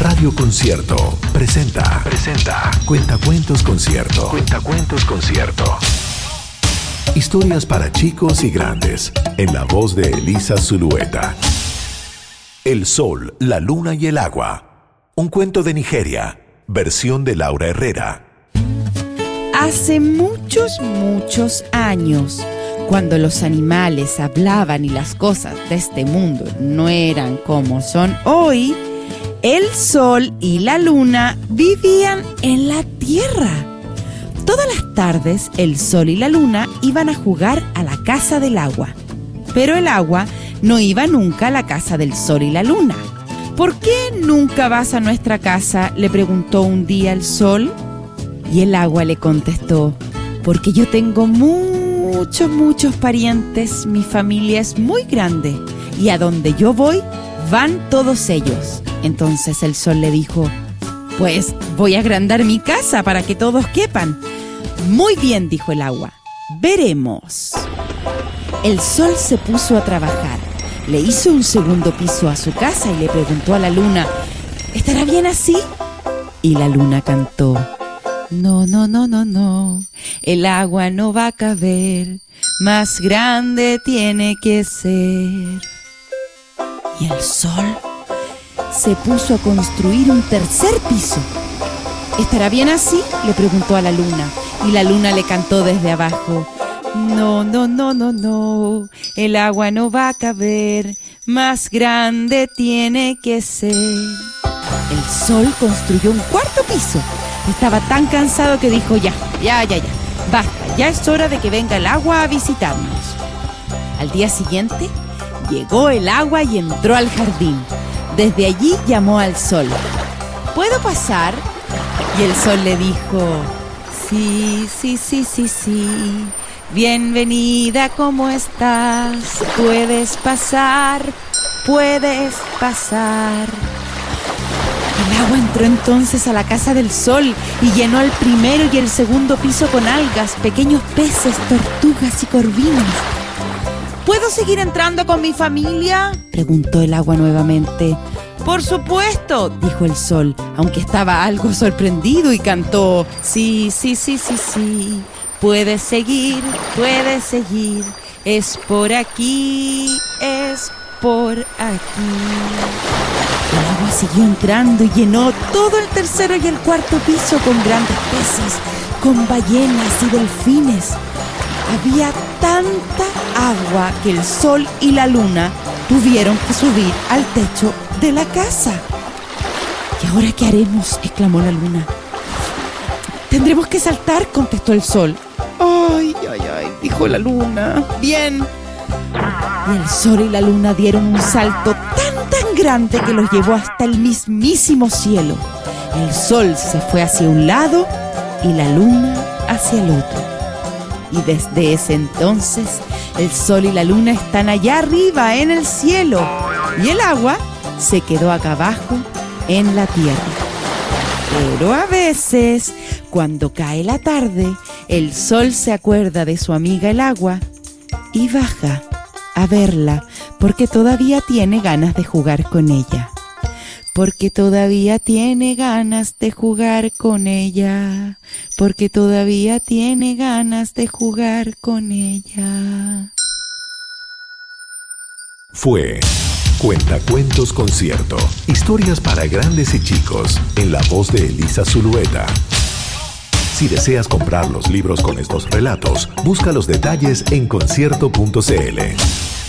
Radio Concierto presenta. Presenta. Cuentacuentos Concierto. Cuentacuentos Concierto. Historias para chicos y grandes. En la voz de Elisa Zulueta. El sol, la luna y el agua. Un cuento de Nigeria. Versión de Laura Herrera. Hace muchos, muchos años, cuando los animales hablaban y las cosas de este mundo no eran como son hoy, el sol y la luna vivían en la tierra. Todas las tardes el sol y la luna iban a jugar a la casa del agua. Pero el agua no iba nunca a la casa del sol y la luna. ¿Por qué nunca vas a nuestra casa? le preguntó un día el sol. Y el agua le contestó, porque yo tengo muchos, muchos parientes, mi familia es muy grande y a donde yo voy van todos ellos. Entonces el sol le dijo, pues voy a agrandar mi casa para que todos quepan. Muy bien, dijo el agua, veremos. El sol se puso a trabajar, le hizo un segundo piso a su casa y le preguntó a la luna, ¿estará bien así? Y la luna cantó, no, no, no, no, no, el agua no va a caber, más grande tiene que ser. Y el sol se puso a construir un tercer piso. ¿Estará bien así? le preguntó a la luna. Y la luna le cantó desde abajo. No, no, no, no, no. El agua no va a caber. Más grande tiene que ser. El sol construyó un cuarto piso. Estaba tan cansado que dijo ya, ya, ya, ya. Basta, ya es hora de que venga el agua a visitarnos. Al día siguiente, llegó el agua y entró al jardín. Desde allí llamó al sol. ¿Puedo pasar? Y el sol le dijo, sí, sí, sí, sí, sí. Bienvenida, ¿cómo estás? Puedes pasar, puedes pasar. El agua entró entonces a la casa del sol y llenó el primero y el segundo piso con algas, pequeños peces, tortugas y corvinas. ¿Puedo seguir entrando con mi familia? preguntó el agua nuevamente. Por supuesto, dijo el sol, aunque estaba algo sorprendido y cantó, sí, sí, sí, sí, sí, puedes seguir, puedes seguir, es por aquí, es por aquí. El agua siguió entrando y llenó todo el tercero y el cuarto piso con grandes peces, con ballenas y delfines. Había tanta agua que el sol y la luna tuvieron que subir al techo de la casa. ¿Y ahora qué haremos? exclamó la luna. Tendremos que saltar, contestó el sol. Ay, ay, ay, dijo la luna. Bien. Y el sol y la luna dieron un salto tan, tan grande que los llevó hasta el mismísimo cielo. El sol se fue hacia un lado y la luna hacia el otro. Y desde ese entonces el sol y la luna están allá arriba en el cielo y el agua se quedó acá abajo en la tierra. Pero a veces, cuando cae la tarde, el sol se acuerda de su amiga el agua y baja a verla porque todavía tiene ganas de jugar con ella. Porque todavía tiene ganas de jugar con ella. Porque todavía tiene ganas de jugar con ella. Fue Cuentacuentos Concierto. Historias para grandes y chicos. En la voz de Elisa Zulueta. Si deseas comprar los libros con estos relatos, busca los detalles en concierto.cl.